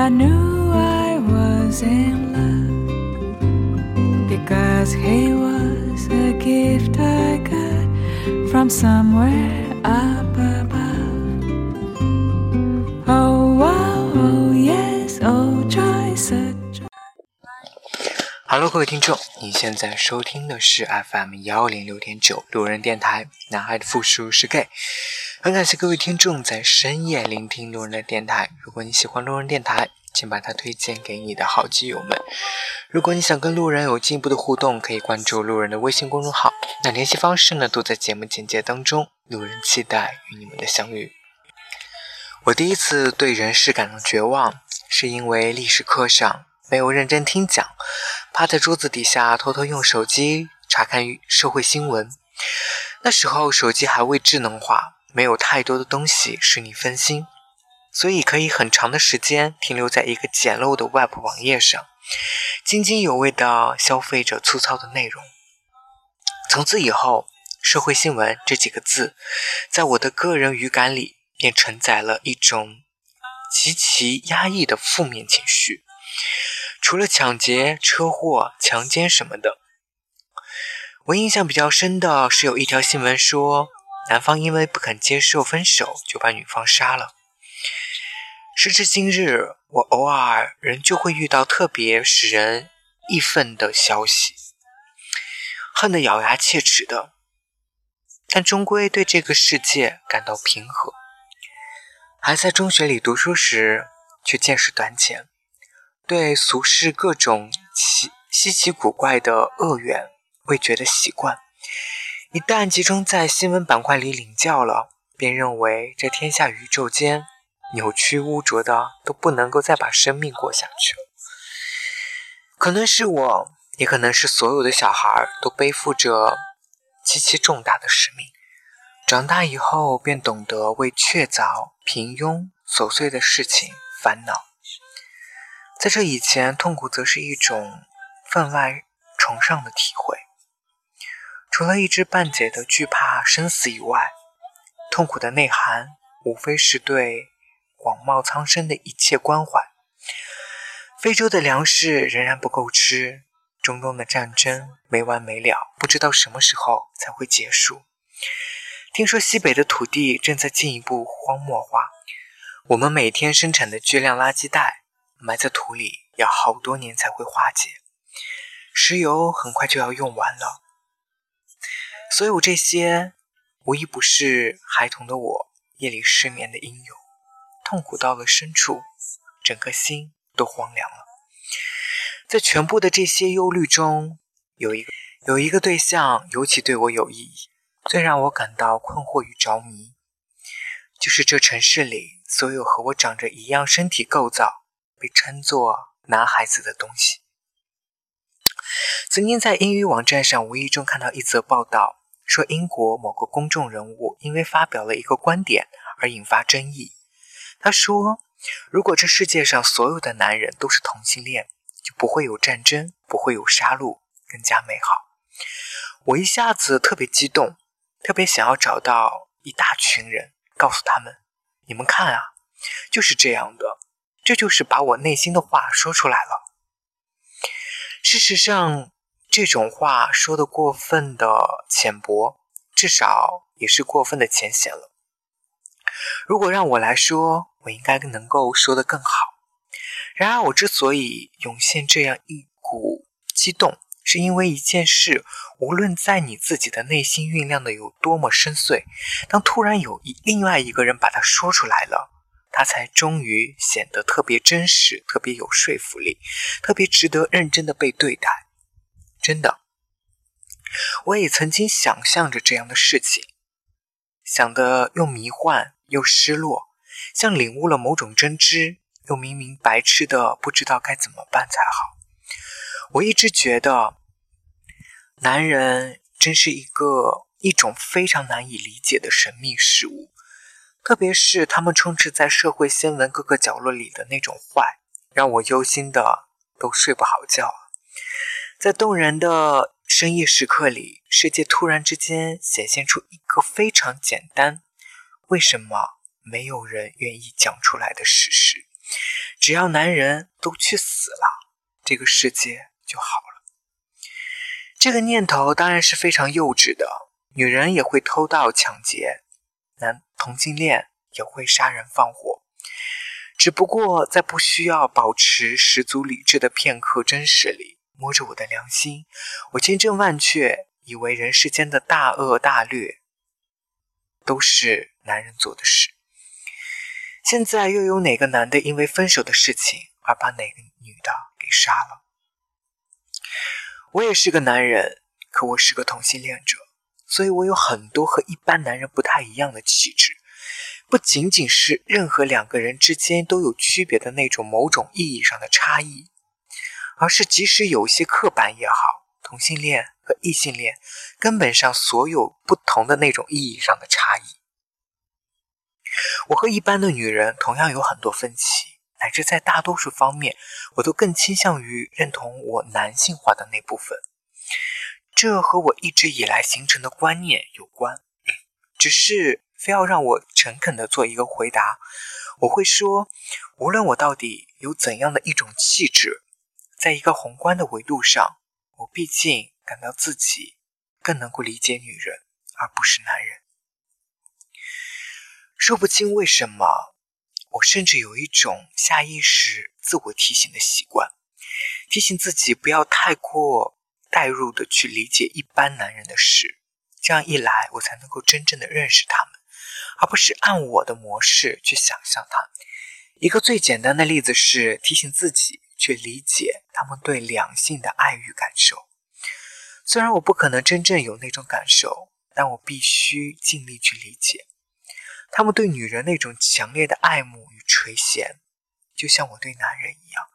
I knew I was in love because he was a gift I got from somewhere up above. Oh, wow, oh, yes, oh, joy, such Hello，各位听众，你现在收听的是 FM 幺零六点九路人电台，男孩的复数是 gay。很感谢各位听众在深夜聆听路人的电台。如果你喜欢路人电台，请把它推荐给你的好基友们。如果你想跟路人有进一步的互动，可以关注路人的微信公众号。那联系方式呢，都在节目简介当中。路人期待与你们的相遇。我第一次对人世感到绝望，是因为历史课上没有认真听讲，趴在桌子底下偷偷用手机查看社会新闻。那时候手机还未智能化，没有太多的东西使你分心，所以可以很长的时间停留在一个简陋的 Web 网页上，津津有味地消费着粗糙的内容。从此以后，“社会新闻”这几个字，在我的个人语感里便承载了一种极其压抑的负面情绪。除了抢劫、车祸、强奸什么的，我印象比较深的是有一条新闻说，男方因为不肯接受分手，就把女方杀了。时至今日，我偶尔仍旧会遇到特别使人义愤的消息。恨得咬牙切齿的，但终归对这个世界感到平和。还在中学里读书时，却见识短浅，对俗世各种奇稀奇古怪的恶缘未觉得习惯。一旦集中在新闻板块里领教了，便认为这天下宇宙间扭曲污浊的都不能够再把生命过下去了。可能是我。也可能是所有的小孩都背负着极其重大的使命，长大以后便懂得为确凿、平庸、琐碎的事情烦恼。在这以前，痛苦则是一种分外崇尚的体会。除了一知半解的惧怕生死以外，痛苦的内涵无非是对广袤苍生的一切关怀。非洲的粮食仍然不够吃。中东的战争没完没了，不知道什么时候才会结束。听说西北的土地正在进一步荒漠化，我们每天生产的巨量垃圾袋埋在土里要好多年才会化解。石油很快就要用完了。所有这些，无一不是孩童的我夜里失眠的因由。痛苦到了深处，整个心都荒凉了。在全部的这些忧虑中，有一个有一个对象尤其对我有意义，最让我感到困惑与着迷，就是这城市里所有和我长着一样身体构造、被称作男孩子的东西。曾经在英语网站上无意中看到一则报道，说英国某个公众人物因为发表了一个观点而引发争议。他说：“如果这世界上所有的男人都是同性恋。”就不会有战争，不会有杀戮，更加美好。我一下子特别激动，特别想要找到一大群人，告诉他们：你们看啊，就是这样的，这就是把我内心的话说出来了。事实上，这种话说的过分的浅薄，至少也是过分的浅显了。如果让我来说，我应该能够说得更好。然而，我之所以涌现这样一股激动，是因为一件事，无论在你自己的内心酝酿的有多么深邃，当突然有一另外一个人把它说出来了，它才终于显得特别真实，特别有说服力，特别值得认真的被对待。真的，我也曾经想象着这样的事情，想的又迷幻又失落，像领悟了某种真知。又明明白痴的不知道该怎么办才好。我一直觉得，男人真是一个一种非常难以理解的神秘事物，特别是他们充斥在社会新闻各个角落里的那种坏，让我忧心的都睡不好觉。在动人的深夜时刻里，世界突然之间显现出一个非常简单，为什么没有人愿意讲出来的事实。只要男人都去死了，这个世界就好了。这个念头当然是非常幼稚的。女人也会偷盗抢劫，男同性恋也会杀人放火。只不过在不需要保持十足理智的片刻真实里，摸着我的良心，我千真万确以为人世间的大恶大劣都是男人做的事。现在又有哪个男的因为分手的事情而把哪个女的给杀了？我也是个男人，可我是个同性恋者，所以我有很多和一般男人不太一样的气质。不仅仅是任何两个人之间都有区别的那种某种意义上的差异，而是即使有一些刻板也好，同性恋和异性恋根本上所有不同的那种意义上的差异。我和一般的女人同样有很多分歧，乃至在大多数方面，我都更倾向于认同我男性化的那部分。这和我一直以来形成的观念有关。只是非要让我诚恳地做一个回答，我会说，无论我到底有怎样的一种气质，在一个宏观的维度上，我毕竟感到自己更能够理解女人，而不是男人。说不清为什么，我甚至有一种下意识自我提醒的习惯，提醒自己不要太过代入的去理解一般男人的事，这样一来，我才能够真正的认识他们，而不是按我的模式去想象他。一个最简单的例子是提醒自己去理解他们对两性的爱与感受。虽然我不可能真正有那种感受，但我必须尽力去理解。他们对女人那种强烈的爱慕与垂涎，就像我对男人一样，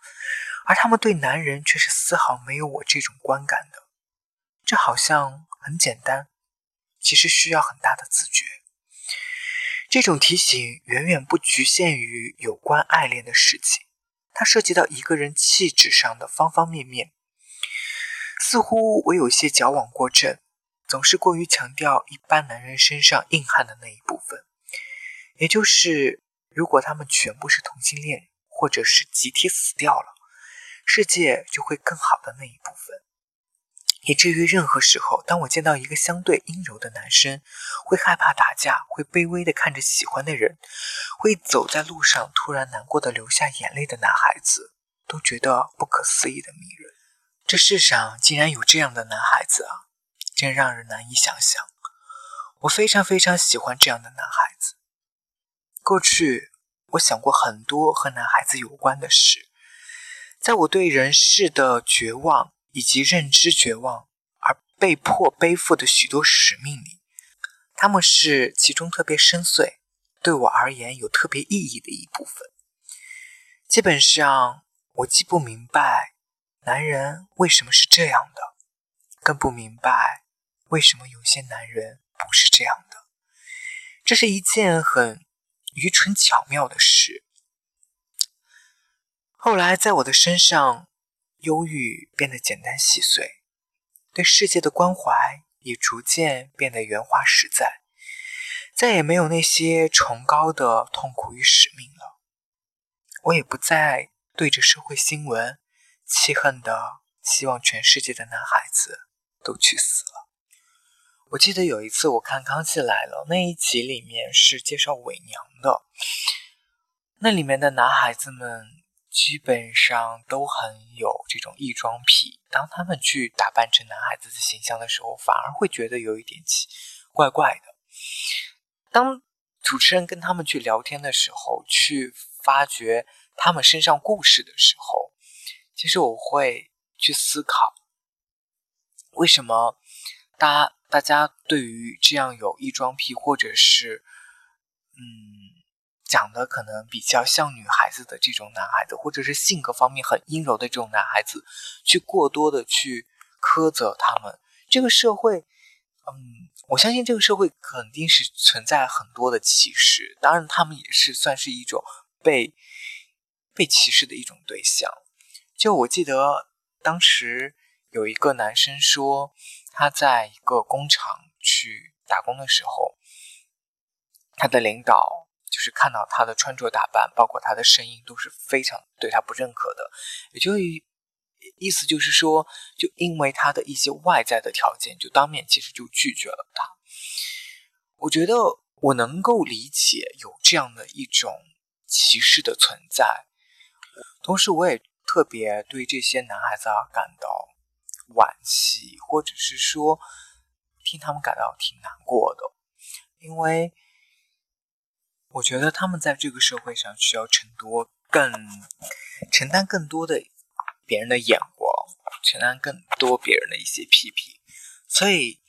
而他们对男人却是丝毫没有我这种观感的。这好像很简单，其实需要很大的自觉。这种提醒远远不局限于有关爱恋的事情，它涉及到一个人气质上的方方面面。似乎我有些矫枉过正，总是过于强调一般男人身上硬汉的那一部分。也就是，如果他们全部是同性恋，或者是集体死掉了，世界就会更好的那一部分。以至于任何时候，当我见到一个相对阴柔的男生，会害怕打架，会卑微的看着喜欢的人，会走在路上突然难过的流下眼泪的男孩子，都觉得不可思议的迷人。这世上竟然有这样的男孩子啊，真让人难以想象。我非常非常喜欢这样的男孩子。过去，我想过很多和男孩子有关的事。在我对人世的绝望以及认知绝望而被迫背负的许多使命里，他们是其中特别深邃、对我而言有特别意义的一部分。基本上，我既不明白男人为什么是这样的，更不明白为什么有些男人不是这样的。这是一件很……愚蠢巧妙的事。后来，在我的身上，忧郁变得简单细碎，对世界的关怀也逐渐变得圆滑实在，再也没有那些崇高的痛苦与使命了。我也不再对着社会新闻气恨的，希望全世界的男孩子都去死了。我记得有一次我看《康熙来了》那一集，里面是介绍伪娘的。那里面的男孩子们基本上都很有这种异装癖，当他们去打扮成男孩子的形象的时候，反而会觉得有一点奇怪怪的。当主持人跟他们去聊天的时候，去发掘他们身上故事的时候，其实我会去思考，为什么大。大家对于这样有异装癖，或者是嗯讲的可能比较像女孩子的这种男孩子，或者是性格方面很阴柔的这种男孩子，去过多的去苛责他们，这个社会，嗯，我相信这个社会肯定是存在很多的歧视，当然他们也是算是一种被被歧视的一种对象。就我记得当时有一个男生说。他在一个工厂去打工的时候，他的领导是看到他的穿着打扮，包括他的声音，都是非常对他不认可的。也就意思就是说，就因为他的一些外在的条件，就当面其实就拒绝了他。我觉得我能够理解有这样的一种歧视的存在，同时我也特别对这些男孩子啊感到惋惜，或者是说替他们感到挺难过的，因为我觉得他们在这个社会上需要承多更承担更多的别人的眼光，承担更多别人的一些批评，所以。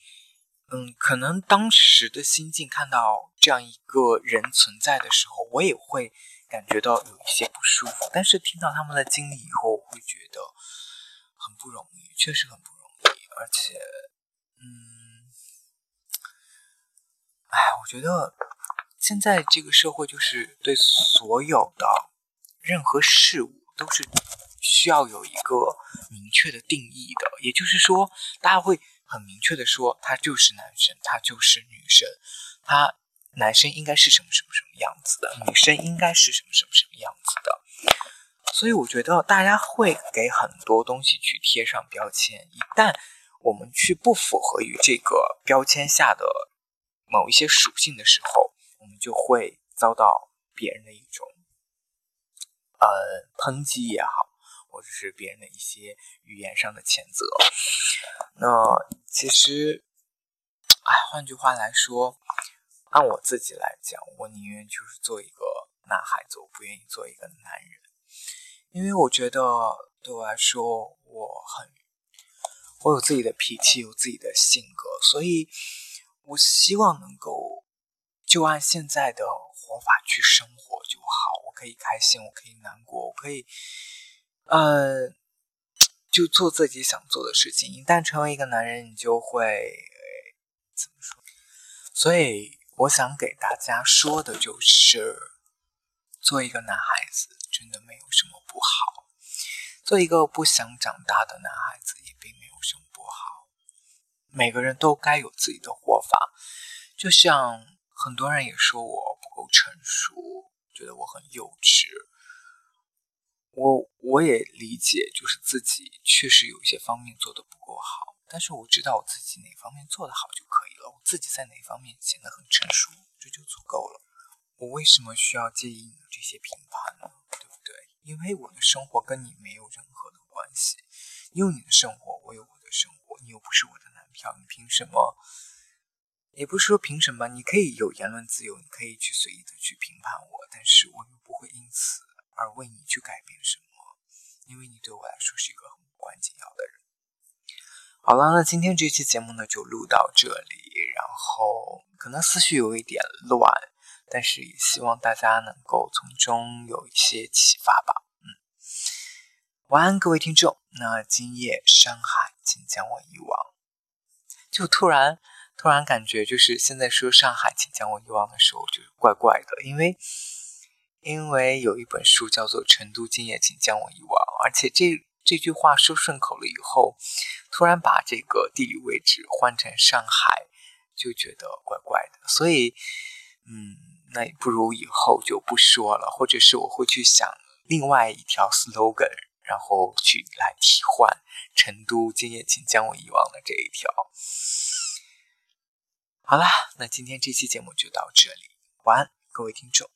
嗯，可能当时的心境看到这样一个人存在的时候，我也会感觉到有一些不舒服。但是听到他们的经历以后，我会觉得很不容易，确实很不容易。而且，嗯，哎，我觉得现在这个社会就是对所有的任何事物都是需要有一个明确的定义的，也就是说，大家会。很明确的说，他就是男生，他就是女生，他男生应该是什么什么什么样子的，女生应该是什么什么什么样子的。所以我觉得大家会给很多东西去贴上标签，一旦我们去不符合于这个标签下的某一些属性的时候，我们就会遭到别人的一种呃抨击也好。或者是别人的一些语言上的谴责，那其实，哎，换句话来说，按我自己来讲，我宁愿就是做一个男孩子，我不愿意做一个男人，因为我觉得对我来说，我很，我有自己的脾气，有自己的性格，所以我希望能够就按现在的活法去生活就好，我可以开心，我可以难过，我可以。呃，就做自己想做的事情。一旦成为一个男人，你就会怎么说？所以我想给大家说的就是，做一个男孩子真的没有什么不好，做一个不想长大的男孩子也并没有什么不好。每个人都该有自己的活法。就像很多人也说我不够成熟，觉得我很幼稚。我我也理解，就是自己确实有一些方面做的不够好，但是我知道我自己哪方面做得好就可以了。我自己在哪方面显得很成熟，这就足够了。我为什么需要介意你这些评判呢？对不对？因为我的生活跟你没有任何的关系。你有你的生活，我有我的生活，你又不是我的男票，你凭什么？也不是说凭什么，你可以有言论自由，你可以去随意的去评判我，但是我又不会因此。而为你去改变什么？因为你对我来说是一个很无关紧要的人。好了，那今天这期节目呢就录到这里，然后可能思绪有一点乱，但是也希望大家能够从中有一些启发吧。嗯，晚安，各位听众。那今夜山海，请将我遗忘。就突然突然感觉，就是现在说上海，请将我遗忘的时候，就是怪怪的，因为。因为有一本书叫做《成都今夜，请将我遗忘》，而且这这句话说顺口了以后，突然把这个地理位置换成上海，就觉得怪怪的。所以，嗯，那也不如以后就不说了，或者是我会去想另外一条 slogan，然后去来替换《成都今夜，请将我遗忘》的这一条。好啦，那今天这期节目就到这里，晚安，各位听众。